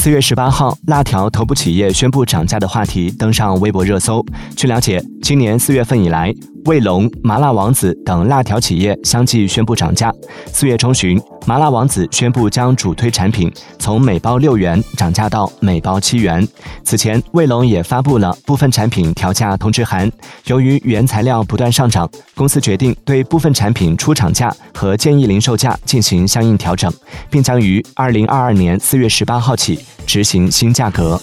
四月十八号，辣条头部企业宣布涨价的话题登上微博热搜。据了解，今年四月份以来，卫龙、麻辣王子等辣条企业相继宣布涨价。四月中旬，麻辣王子宣布将主推产品从每包六元涨价到每包七元。此前，卫龙也发布了部分产品调价通知函。由于原材料不断上涨，公司决定对部分产品出厂价和建议零售价进行相应调整，并将于二零二二年四月十八号起。执行新价格。